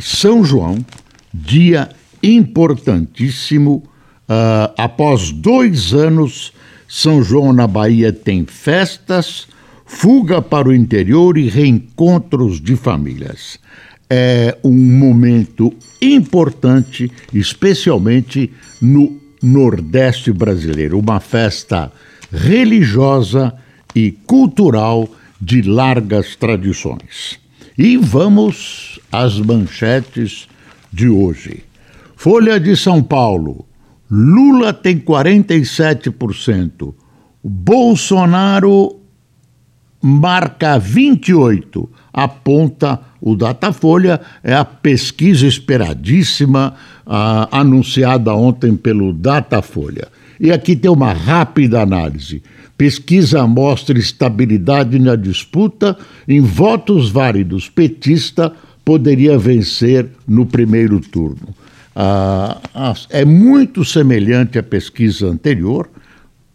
São João, dia importantíssimo. Uh, após dois anos, São João na Bahia tem festas, fuga para o interior e reencontros de famílias. É um momento importante, especialmente no Nordeste brasileiro, uma festa religiosa e cultural de largas tradições. E vamos às manchetes de hoje. Folha de São Paulo. Lula tem 47%. Bolsonaro marca 28, aponta o Datafolha, é a pesquisa esperadíssima ah, anunciada ontem pelo Datafolha. E aqui tem uma rápida análise. Pesquisa mostra estabilidade na disputa. Em votos válidos, petista poderia vencer no primeiro turno. Ah, é muito semelhante à pesquisa anterior,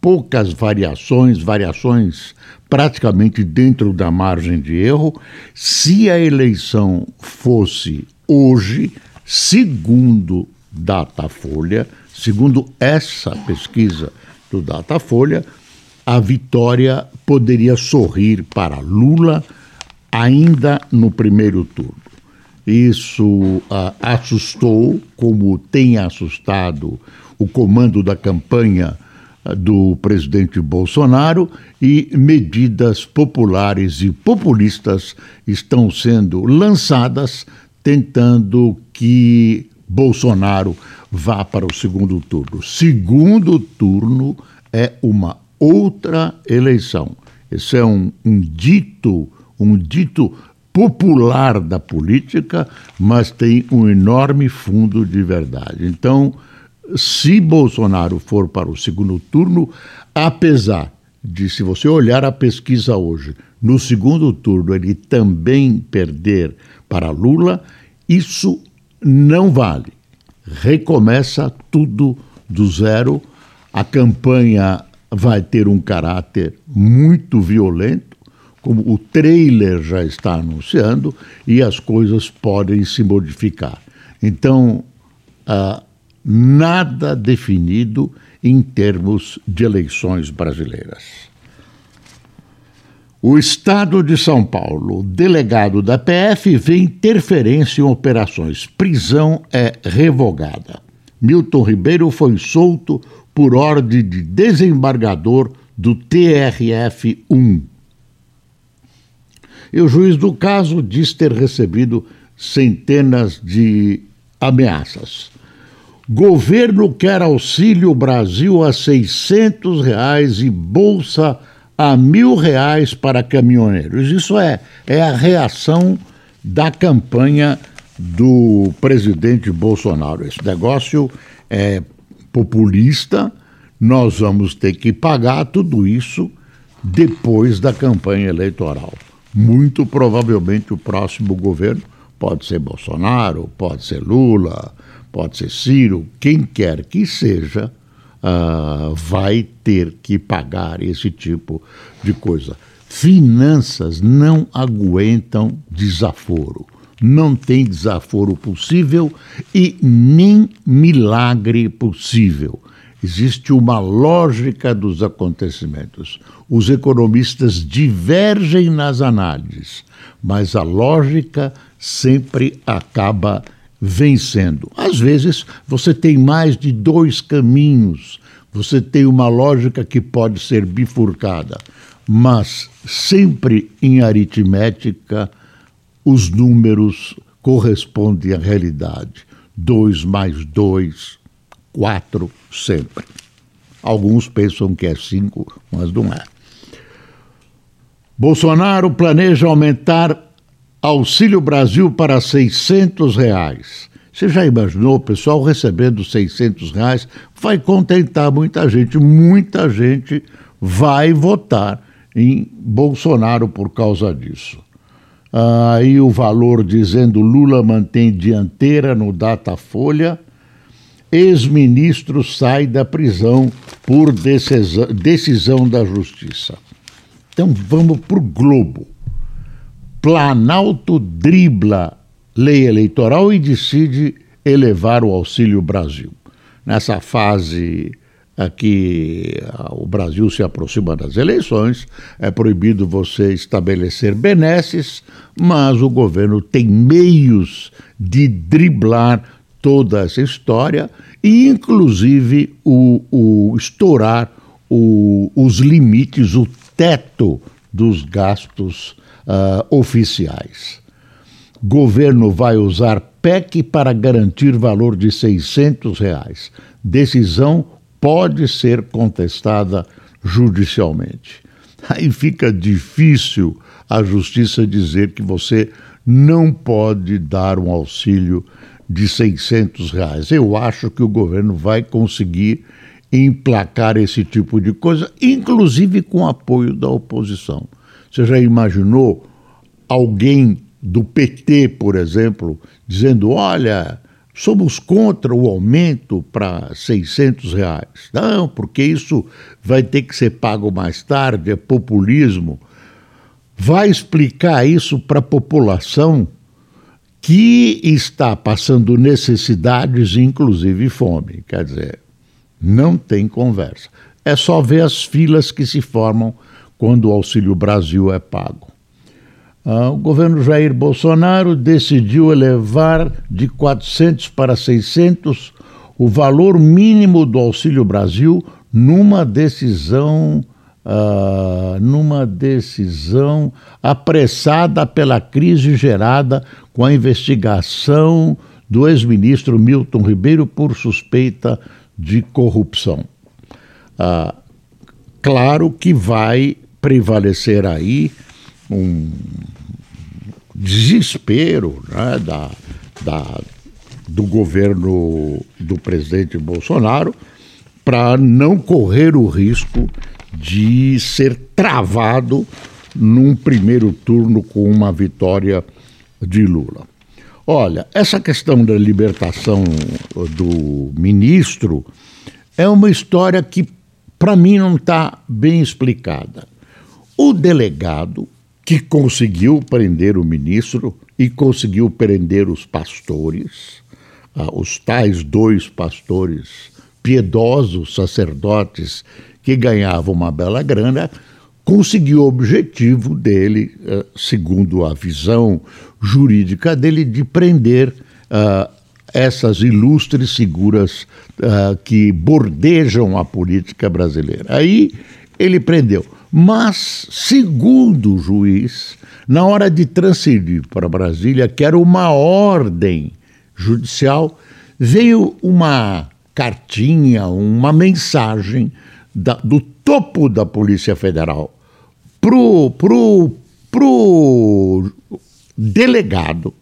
poucas variações, variações praticamente dentro da margem de erro. Se a eleição fosse hoje, segundo Datafolha, segundo essa pesquisa do Datafolha, a vitória poderia sorrir para Lula ainda no primeiro turno. Isso ah, assustou, como tem assustado o comando da campanha ah, do presidente Bolsonaro, e medidas populares e populistas estão sendo lançadas tentando que Bolsonaro vá para o segundo turno. Segundo turno é uma outra eleição. Esse é um, um dito, um dito popular da política, mas tem um enorme fundo de verdade. Então, se Bolsonaro for para o segundo turno, apesar de, se você olhar a pesquisa hoje, no segundo turno ele também perder para Lula, isso não vale. Recomeça tudo do zero. A campanha vai ter um caráter muito violento, como o trailer já está anunciando, e as coisas podem se modificar. Então, uh, nada definido em termos de eleições brasileiras. O Estado de São Paulo, delegado da PF, vê interferência em operações. Prisão é revogada. Milton Ribeiro foi solto por ordem de desembargador do TRF-1. E o juiz do caso diz ter recebido centenas de ameaças. Governo quer auxílio Brasil a 600 reais e bolsa a mil reais para caminhoneiros. Isso é, é a reação da campanha do presidente Bolsonaro. Esse negócio é populista, nós vamos ter que pagar tudo isso depois da campanha eleitoral. Muito provavelmente o próximo governo pode ser Bolsonaro, pode ser Lula, pode ser Ciro, quem quer que seja, uh, vai ter que pagar esse tipo de coisa. Finanças não aguentam desaforo não tem desaforo possível e nem milagre possível. Existe uma lógica dos acontecimentos. Os economistas divergem nas análises, mas a lógica sempre acaba vencendo. Às vezes, você tem mais de dois caminhos, você tem uma lógica que pode ser bifurcada, mas sempre em aritmética os números correspondem à realidade. 2 mais 2, 4 sempre. Alguns pensam que é 5, mas não é. Bolsonaro planeja aumentar Auxílio Brasil para 600 reais. Você já imaginou o pessoal recebendo 600 reais? Vai contentar muita gente. Muita gente vai votar em Bolsonaro por causa disso. Aí o valor dizendo Lula mantém dianteira no Datafolha. Ex-ministro sai da prisão por decisão, decisão da Justiça. Então vamos para o Globo. Planalto dribla lei eleitoral e decide elevar o Auxílio Brasil. Nessa fase aqui o Brasil se aproxima das eleições, é proibido você estabelecer benesses, mas o governo tem meios de driblar toda essa história e, inclusive, o, o estourar o, os limites, o teto dos gastos uh, oficiais. Governo vai usar PEC para garantir valor de 600 reais. Decisão pode ser contestada judicialmente. Aí fica difícil a justiça dizer que você não pode dar um auxílio de 600 reais. Eu acho que o governo vai conseguir emplacar esse tipo de coisa, inclusive com apoio da oposição. Você já imaginou alguém do PT, por exemplo, dizendo: olha, somos contra o aumento para 600 reais. Não, porque isso vai ter que ser pago mais tarde, é populismo. Vai explicar isso para a população que está passando necessidades, inclusive fome. Quer dizer, não tem conversa. É só ver as filas que se formam quando o Auxílio Brasil é pago. Ah, o governo Jair Bolsonaro decidiu elevar de 400 para 600 o valor mínimo do Auxílio Brasil numa decisão uh, numa decisão apressada pela crise gerada com a investigação do ex-ministro Milton Ribeiro por suspeita de corrupção. Uh, claro que vai prevalecer aí um desespero né, da, da, do governo do presidente Bolsonaro para não correr o risco de ser travado num primeiro turno com uma vitória de Lula. Olha, essa questão da libertação do ministro é uma história que, para mim, não está bem explicada. O delegado que conseguiu prender o ministro e conseguiu prender os pastores, ah, os tais dois pastores piedosos, sacerdotes, que ganhavam uma bela grana, conseguiu o objetivo dele, ah, segundo a visão jurídica dele, de prender ah, essas ilustres figuras que bordejam a política brasileira. Aí ele prendeu. Mas, segundo o juiz, na hora de transferir para Brasília, que era uma ordem judicial, veio uma cartinha, uma mensagem da, do topo da Polícia Federal pro, pro, pro delegado,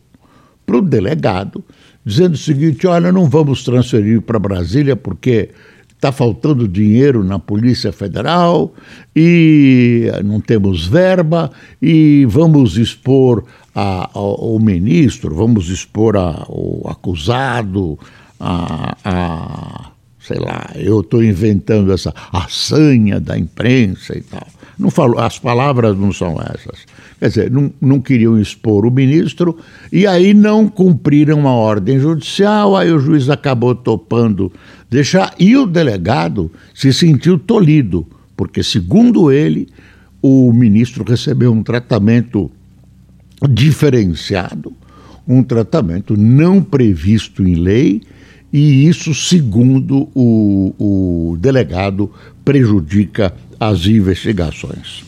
pro delegado, dizendo o seguinte: olha, não vamos transferir para Brasília porque está faltando dinheiro na Polícia Federal e não temos verba e vamos expor a, ao, ministro, vamos expor ao acusado, a, a sei lá, eu estou inventando essa a sanha da imprensa e tal. Não falo, as palavras não são essas. Quer dizer, não, não queriam expor o ministro e aí não cumpriram a ordem judicial, aí o juiz acabou topando deixar. E o delegado se sentiu tolhido, porque, segundo ele, o ministro recebeu um tratamento diferenciado, um tratamento não previsto em lei, e isso, segundo o, o delegado, prejudica as investigações.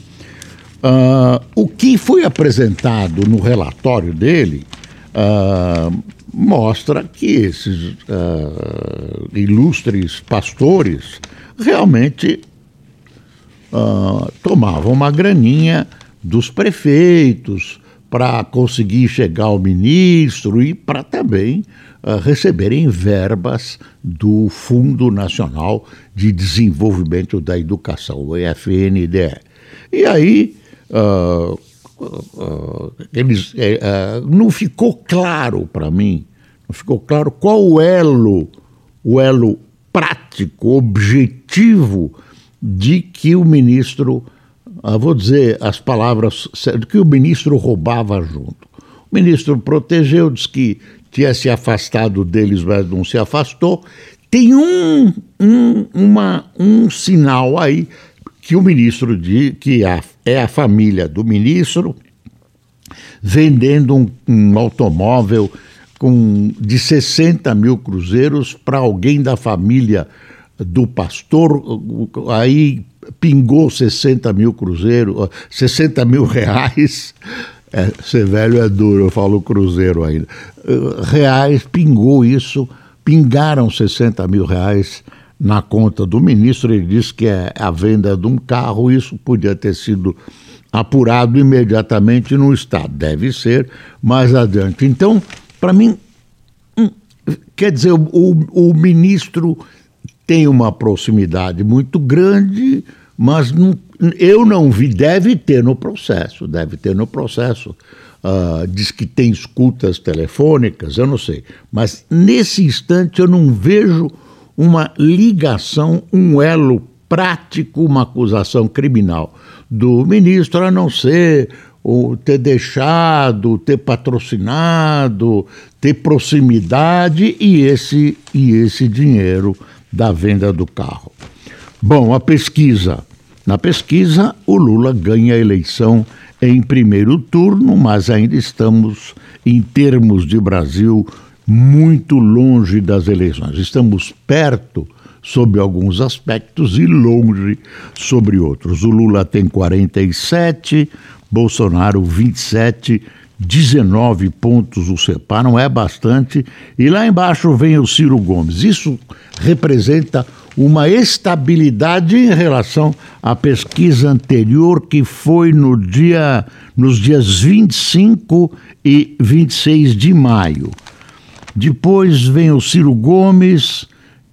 Uh, o que foi apresentado no relatório dele uh, mostra que esses uh, ilustres pastores realmente tomavam uma graninha dos prefeitos para conseguir chegar ao ministro e para também uh, receberem verbas do Fundo Nacional de Desenvolvimento da Educação, o EFNDE. E aí uh, uh, eles, não ficou claro para mim, não ficou claro qual o elo, o elo prático, objetivo de que o ministro ah, vou dizer as palavras que o ministro roubava junto. O ministro protegeu, disse que tinha se afastado deles, mas não se afastou. Tem um, um, uma, um sinal aí que o ministro diz que a, é a família do ministro vendendo um, um automóvel com, de 60 mil cruzeiros para alguém da família do pastor, aí pingou 60 mil cruzeiros, 60 mil reais. É, ser velho é duro, eu falo cruzeiro ainda. Reais, pingou isso, pingaram 60 mil reais na conta do ministro. Ele disse que é a venda de um carro, isso podia ter sido apurado imediatamente no Estado. Deve ser mais adiante. Então, para mim, hum, quer dizer, o, o, ministro tem uma proximidade muito grande, mas não, eu não vi, deve ter no processo, deve ter no processo. Uh, diz que tem escutas telefônicas, eu não sei. Mas nesse instante eu não vejo uma ligação, um elo prático, uma acusação criminal do ministro, a não ser o ter deixado, ter patrocinado, ter proximidade e esse, e esse dinheiro da venda do carro. Bom, a pesquisa. Na pesquisa, o Lula ganha a eleição em primeiro turno, mas ainda estamos, em termos de Brasil, muito longe das eleições. Estamos perto sob alguns aspectos e longe sobre outros. O Lula tem 47, Bolsonaro 27, 19 pontos o separam, é bastante. E lá embaixo vem o Ciro Gomes. Isso representa uma estabilidade em relação à pesquisa anterior, que foi no dia, nos dias 25 e 26 de maio. Depois vem o Ciro Gomes,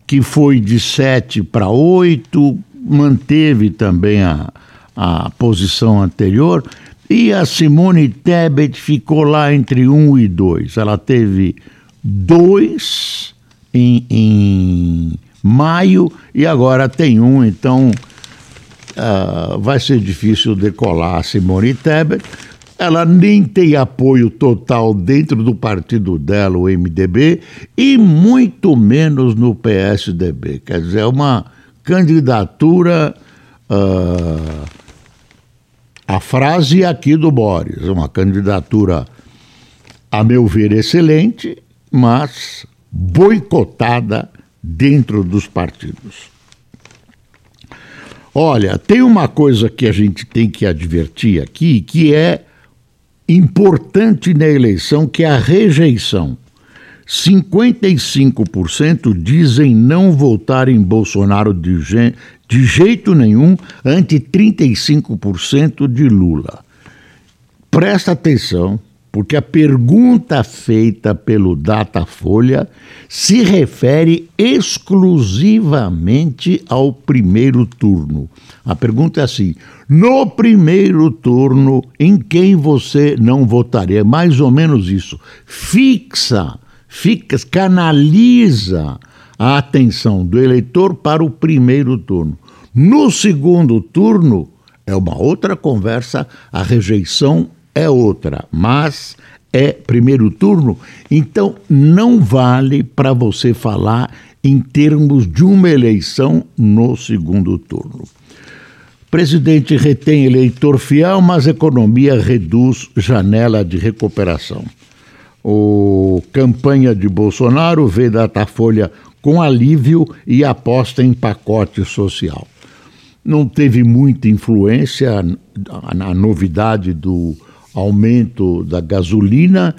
que foi de 7 para 8, manteve também a, a posição anterior. E a Simone Tebet ficou lá entre um e dois. Ela teve dois em, em maio e agora tem um, então uh, vai ser difícil decolar a Simone Tebet. Ela nem tem apoio total dentro do partido dela, o MDB, e muito menos no PSDB. Quer dizer, é uma candidatura. Uh, a frase aqui do Boris, uma candidatura, a meu ver, excelente, mas boicotada dentro dos partidos. Olha, tem uma coisa que a gente tem que advertir aqui, que é importante na eleição, que é a rejeição. 55% dizem não votar em Bolsonaro de, de jeito nenhum, ante 35% de Lula. Presta atenção, porque a pergunta feita pelo Datafolha se refere exclusivamente ao primeiro turno. A pergunta é assim: no primeiro turno, em quem você não votaria? É mais ou menos isso. Fixa, fica, canaliza a atenção do eleitor para o primeiro turno. No segundo turno, é uma outra conversa, a rejeição é outra, mas é primeiro turno, então não vale para você falar em termos de uma eleição no segundo turno. Presidente retém eleitor fiel, mas economia reduz janela de recuperação. O campanha de Bolsonaro vê Datafolha com alívio e aposta em pacote social não teve muita influência na novidade do aumento da gasolina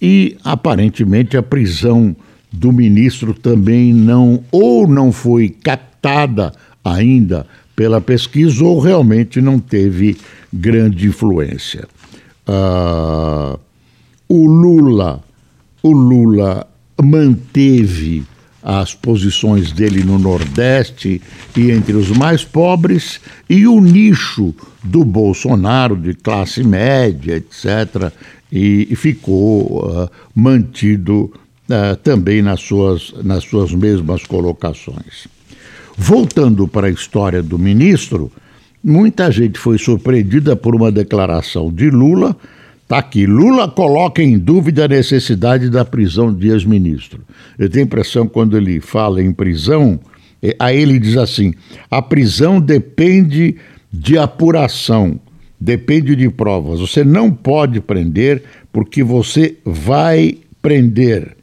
e aparentemente a prisão do ministro também não ou não foi captada ainda pela pesquisa ou realmente não teve grande influência. uh, o Lula, o Lula manteve as posições dele no Nordeste e entre os mais pobres, e o nicho do Bolsonaro, de classe média, etc., e, e ficou uh, mantido uh, também nas suas, nas suas mesmas colocações. Voltando para a história do ministro, muita gente foi surpreendida por uma declaração de Lula Está aqui. Lula coloca em dúvida a necessidade da prisão de ex-ministro. Eu tenho a impressão, quando ele fala em prisão, é, aí ele diz assim: a prisão depende de apuração, depende de provas. Você não pode prender porque você vai prender.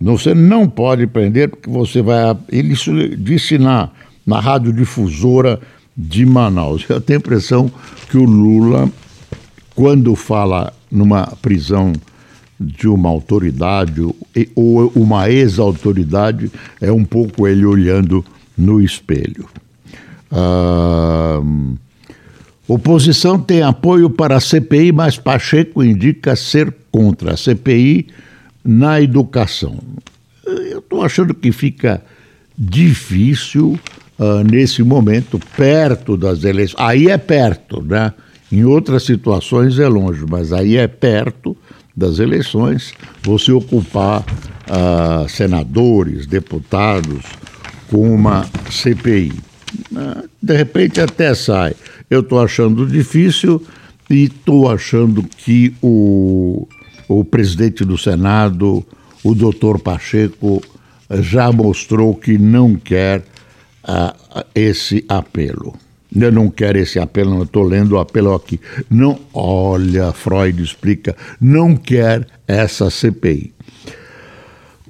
Você não pode prender porque você vai. Ele disse na, na radiodifusora de Manaus. Eu tenho a impressão que o Lula quando fala numa prisão de uma autoridade ou uma ex-autoridade, é um pouco ele olhando no espelho. Ah, oposição tem apoio para a CPI, mas Pacheco indica ser contra a CPI na educação. Eu estou achando que fica difícil uh, nesse momento, perto das eleições. Aí é perto, né? Em outras situações é longe, mas aí é perto das eleições você ocupar uh, senadores, deputados com uma CPI. Ah, de repente até sai. Eu estou achando difícil e estou achando que o, o presidente do Senado, o doutor Pacheco, já mostrou que não quer uh, esse apelo. Eu não quero esse apelo, não estou lendo o apelo aqui. Não, olha, Freud explica, não quer essa CPI.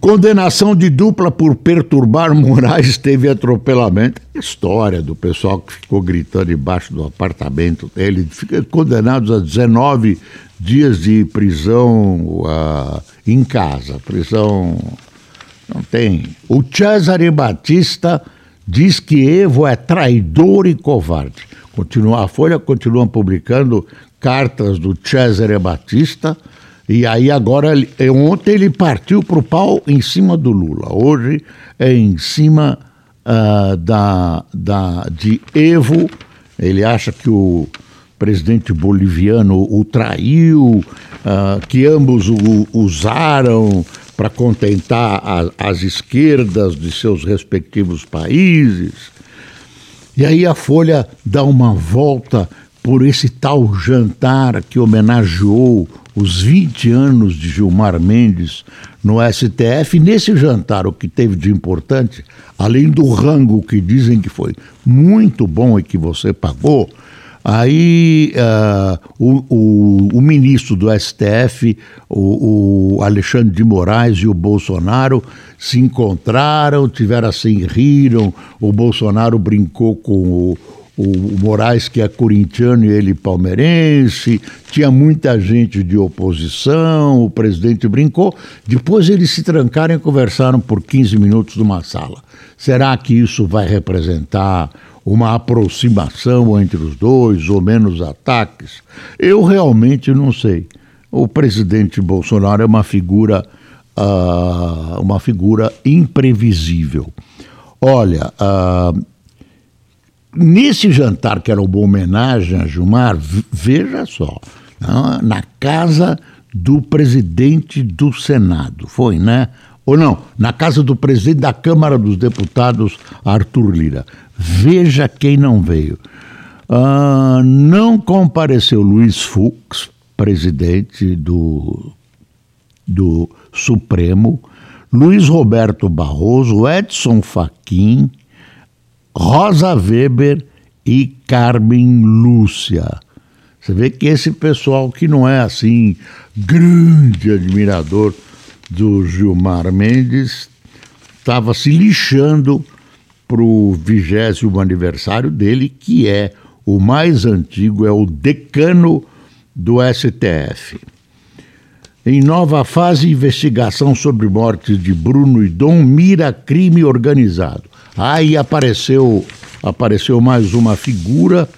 Condenação de dupla por perturbar Moraes teve atropelamento. História do pessoal que ficou gritando embaixo do apartamento dele. Fica condenados a 19 dias de prisão uh, em casa. Prisão. Não tem. O Cesare Batista diz que Evo é traidor e covarde. Continua, a Folha continua publicando cartas do Cesare Batista, e aí agora, ontem ele partiu para o pau em cima do Lula, hoje é em cima uh, da, da, de Evo, ele acha que o presidente boliviano o traiu, uh, que ambos o usaram para contentar a, as esquerdas de seus respectivos países. E aí a Folha dá uma volta por esse tal jantar que homenageou os 20 anos de Gilmar Mendes no STF. Nesse jantar, o que teve de importante, além do rango que dizem que foi muito bom e que você pagou, Aí uh, o, o, o, ministro do STF, o, o, Alexandre de Moraes e o Bolsonaro se encontraram, tiveram assim, riram. O Bolsonaro brincou com o, Moraes, que é corintiano e ele palmeirense. Tinha muita gente de oposição, o presidente brincou. Depois eles se trancaram e conversaram por 15 minutos numa sala. Será que isso vai representar uma aproximação entre os dois ou menos ataques? Eu realmente não sei. O presidente Bolsonaro é uma figura, uh, uma figura imprevisível. Olha, uh, nesse jantar que era uma homenagem a Gilmar, veja só, na casa do presidente do Senado, foi, né? Ou não, na casa do presidente da Câmara dos Deputados, Arthur Lira. Veja quem não veio. Uh, não compareceu Luiz Fux, presidente do, do Supremo, Luiz Roberto Barroso, Edson Fachin, Rosa Weber e Carmen Lúcia. Você vê que esse pessoal que não é assim grande admirador do Gilmar Mendes estava se lixando para o vigésimo aniversário dele, que é o mais antigo, é o decano do STF. Em nova fase, investigação sobre mortes de Bruno e Dom mira crime organizado. Aí apareceu, apareceu mais uma figura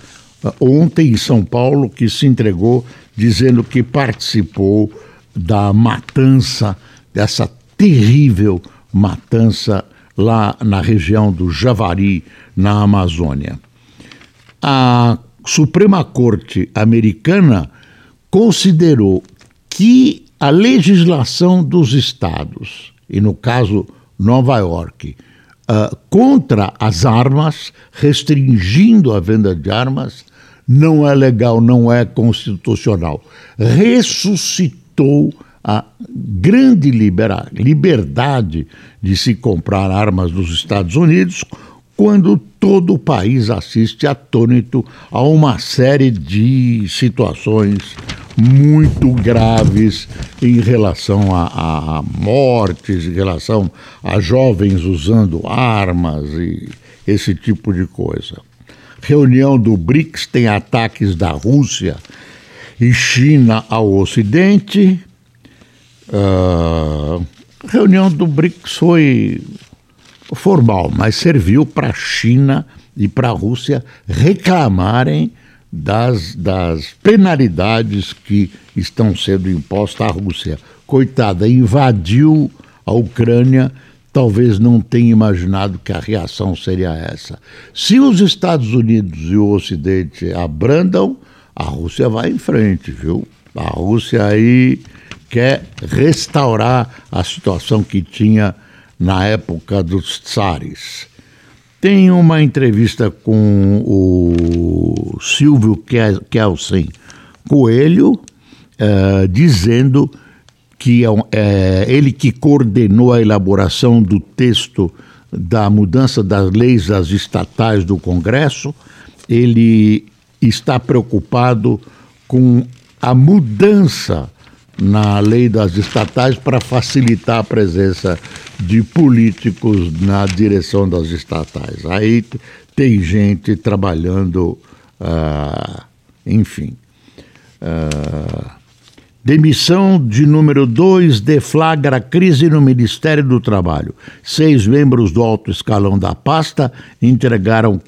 uh, ontem em São Paulo que se entregou dizendo que participou da matança, dessa terrível matança lá na região do Javari, na Amazônia. A Suprema Corte Americana considerou que a legislação dos estados, e no caso Nova York, uh, contra as armas, restringindo a venda de armas, não é legal, não é constitucional. Ressuscitou a grande liberdade de se comprar armas nos Estados Unidos quando todo o país assiste atônito a uma série de situações muito graves em relação a, a, mortes, em relação a jovens usando armas e esse tipo de coisa. Reunião do BRICS tem ataques da Rússia e China ao Ocidente. Uh, reunião do BRICS foi formal, mas serviu para a China e para a Rússia reclamarem das, das penalidades que estão sendo impostas à Rússia. Coitada, invadiu a Ucrânia, talvez não tenha imaginado que a reação seria essa. Se os Estados Unidos e o Ocidente abrandam, a Rússia vai em frente, viu? A Rússia aí quer restaurar a situação que tinha na época dos tsares. Tem uma entrevista com o Silvio Kelsen Coelho, uh, dizendo que é, é, ele que coordenou a elaboração do texto da mudança das leis das estatais do Congresso, ele está preocupado com a mudança na lei das estatais para facilitar a presença de políticos na direção das estatais. Aí tem gente trabalhando, uh, enfim. Uh, demissão de número 2 deflagra crise no Ministério do Trabalho. Seis membros do alto escalão da pasta entregaram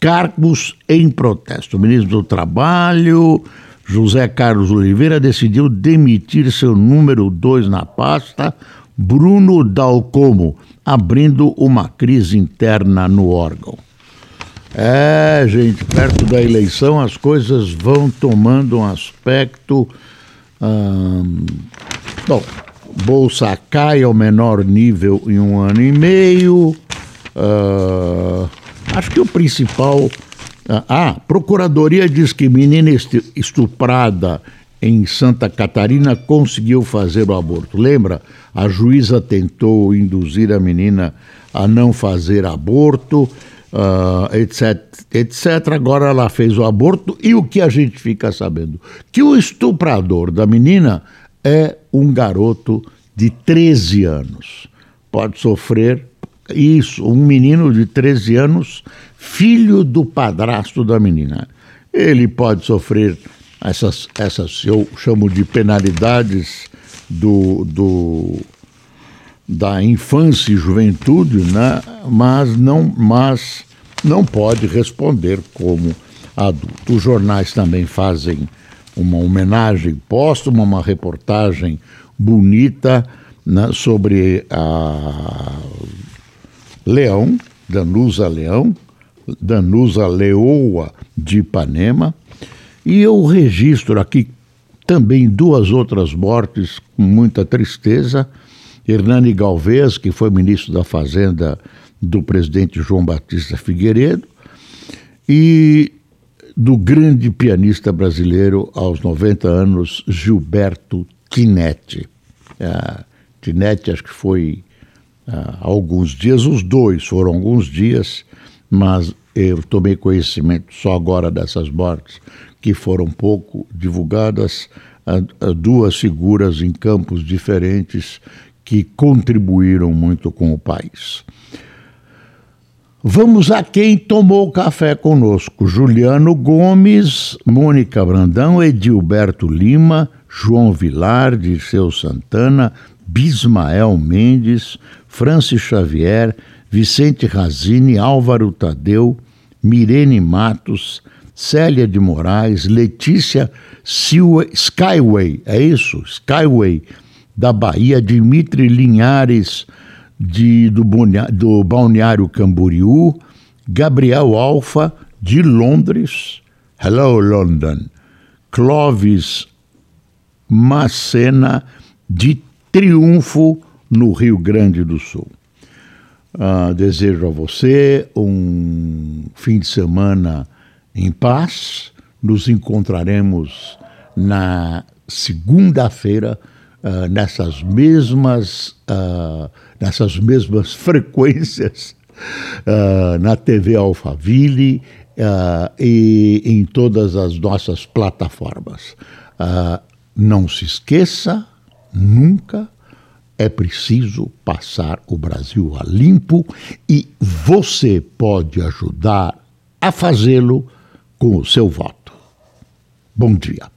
cargos em protesto. O ministro do Trabalho, José Carlos Oliveira decidiu demitir seu número 2 na pasta, Bruno Dalcomo, abrindo uma crise interna no órgão. É, gente, perto da eleição as coisas vão tomando um aspecto. Hum, bom, Bolsa cai ao menor nível em um ano e meio. Uh, acho que o principal ah, Procuradoria diz que menina estuprada em Santa Catarina conseguiu fazer o aborto. Lembra? A juíza tentou induzir a menina a não fazer aborto, uh, etc, etc. Agora ela fez o aborto e o que a gente fica sabendo? Que o estuprador da menina é um garoto de 13 anos. Pode sofrer isso, um menino de 13 anos, filho do padrasto da menina. Ele pode sofrer essas, essas eu chamo de penalidades do, do, da infância e juventude, né? mas, não, mas não pode responder como adulto. Os jornais também fazem uma homenagem póstuma, uma reportagem bonita né, sobre a Leão, Danusa Leão, Danusa Leoa de Ipanema, e eu registro aqui também duas outras mortes com muita tristeza. Hernani Galvez, que foi ministro da Fazenda do presidente João Batista Figueiredo, e do grande pianista brasileiro aos 90 anos, Gilberto Tinetti. Uh, Tinetti, acho que foi há alguns dias, os dois foram alguns dias, mas eu tomei conhecimento só agora dessas mortes, que foram pouco divulgadas, duas figuras em campos diferentes que contribuíram muito com o país. Vamos a quem tomou café conosco: Juliano Gomes, Mônica Brandão, Edilberto Lima, João Vilar, Dirceu Santana, Bismael Mendes, Francis Xavier, Vicente Razini, Álvaro Tadeu, Mirene Matos, Célia de Moraes, Letícia Skyway, é isso? Skyway, da Bahia, Dimitri Linhares, de, do, do Balneário Camboriú, Gabriel Alfa, de Londres, Hello London, Clovis Macena, de Triunfo, no Rio Grande do Sul. Uh, desejo a você um fim de semana em paz. Nos encontraremos na segunda-feira uh, nessas mesmas uh, nessas mesmas frequências na TV Alphaville e em todas as nossas plataformas. não se esqueça nunca é preciso passar o Brasil a limpo e você pode ajudar a fazê-lo com o seu voto. Bom dia.